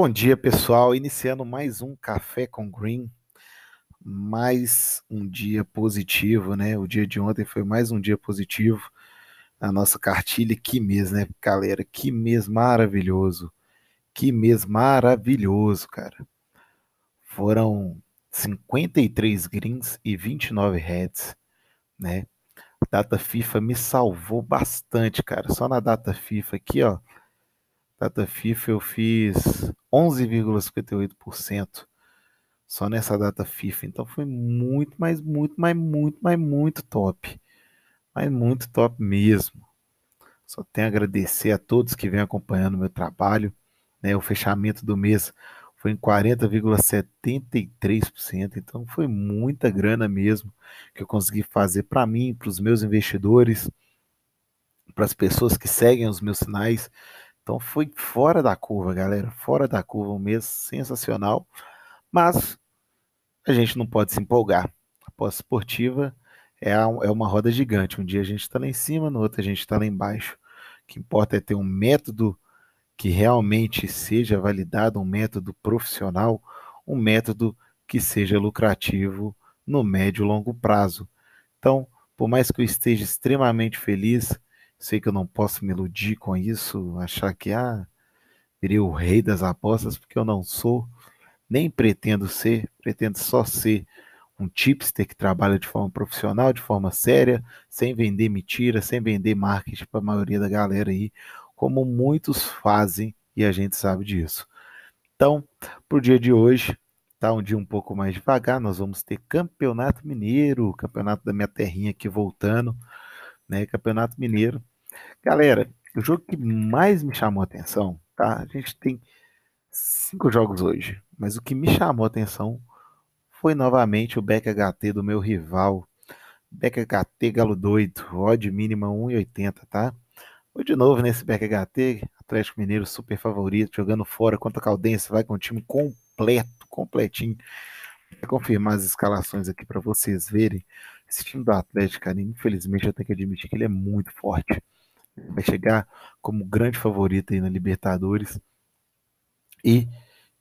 Bom dia, pessoal. Iniciando mais um Café com Green, mais um dia positivo, né? O dia de ontem foi mais um dia positivo. A nossa cartilha, que mês, né, galera? Que mês maravilhoso. Que mês maravilhoso, cara. Foram 53 greens e 29 heads, né? Data FIFA me salvou bastante, cara. Só na data FIFA aqui, ó. Data FIFA eu fiz 11,58% só nessa data FIFA. Então foi muito, mas muito, mas muito, mas muito top. Mas muito top mesmo. Só tenho a agradecer a todos que vêm acompanhando o meu trabalho. Né? O fechamento do mês foi em 40,73%. Então foi muita grana mesmo que eu consegui fazer para mim, para os meus investidores, para as pessoas que seguem os meus sinais. Então foi fora da curva, galera. Fora da curva, um mês sensacional. Mas a gente não pode se empolgar. A pós-esportiva é, é uma roda gigante. Um dia a gente está lá em cima, no outro a gente está lá embaixo. O que importa é ter um método que realmente seja validado, um método profissional, um método que seja lucrativo no médio e longo prazo. Então, por mais que eu esteja extremamente feliz, sei que eu não posso me iludir com isso, achar que ah, virei o rei das apostas, porque eu não sou, nem pretendo ser, pretendo só ser um tipster que trabalha de forma profissional, de forma séria, sem vender mentira, sem vender marketing para a maioria da galera aí, como muitos fazem e a gente sabe disso. Então, para o dia de hoje, tá um dia um pouco mais devagar, nós vamos ter Campeonato Mineiro, Campeonato da minha terrinha aqui voltando, né? Campeonato Mineiro. Galera, o jogo que mais me chamou a atenção, tá? A gente tem cinco jogos hoje, mas o que me chamou a atenção foi novamente o Beck HT do meu rival. Beck HT Galo Doido, odd mínima 1,80, tá? Vou de novo nesse BHT, Atlético Mineiro super favorito, jogando fora contra a Caldense, vai com o time completo, completinho. Vou confirmar as escalações aqui para vocês verem. Esse time do Atlético, cara, infelizmente eu tenho que admitir que ele é muito forte. Vai chegar como grande favorito aí na Libertadores e,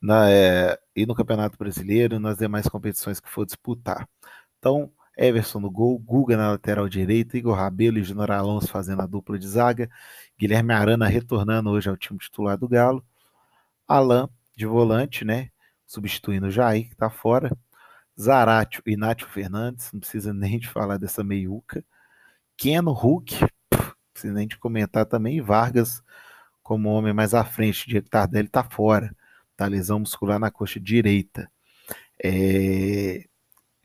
na, é, e no Campeonato Brasileiro nas demais competições que for disputar. Então, Everson no gol, Guga na lateral direita, Igor Rabelo e Junior Alonso fazendo a dupla de zaga, Guilherme Arana retornando hoje ao time titular do Galo, Alain de volante, né, substituindo o Jair, que está fora, Zaratio e Nátio Fernandes, não precisa nem de falar dessa meiuca, Keno Hulk, não precisa nem de comentar também, e Vargas como homem mais à frente, Diego Tardelli está fora, tá lesão muscular na coxa direita. É,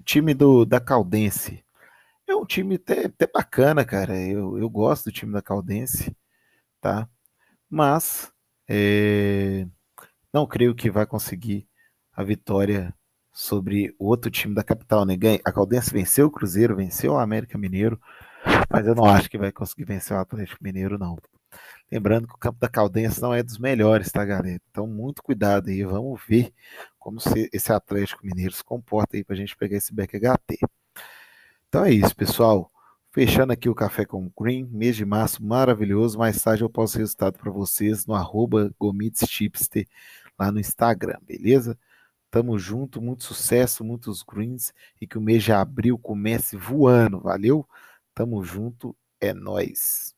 time do, da Caldense é um time até, até bacana, cara. Eu, eu gosto do time da Caldense, tá? Mas é, não creio que vai conseguir a vitória sobre o outro time da capital, né? A Caldense venceu o Cruzeiro, venceu o América Mineiro, mas eu não acho que vai conseguir vencer o Atlético Mineiro, não. Lembrando que o campo da Caldense não é dos melhores, tá, galera? Então, muito cuidado aí. Vamos ver como esse Atlético Mineiro se comporta aí para a gente pegar esse back HT. Então é isso, pessoal. Fechando aqui o Café com Green, mês de março maravilhoso. Mais tarde eu posto o resultado para vocês no arroba lá no Instagram, beleza? Tamo junto, muito sucesso, muitos greens e que o mês de abril comece voando, valeu? Tamo junto, é nós.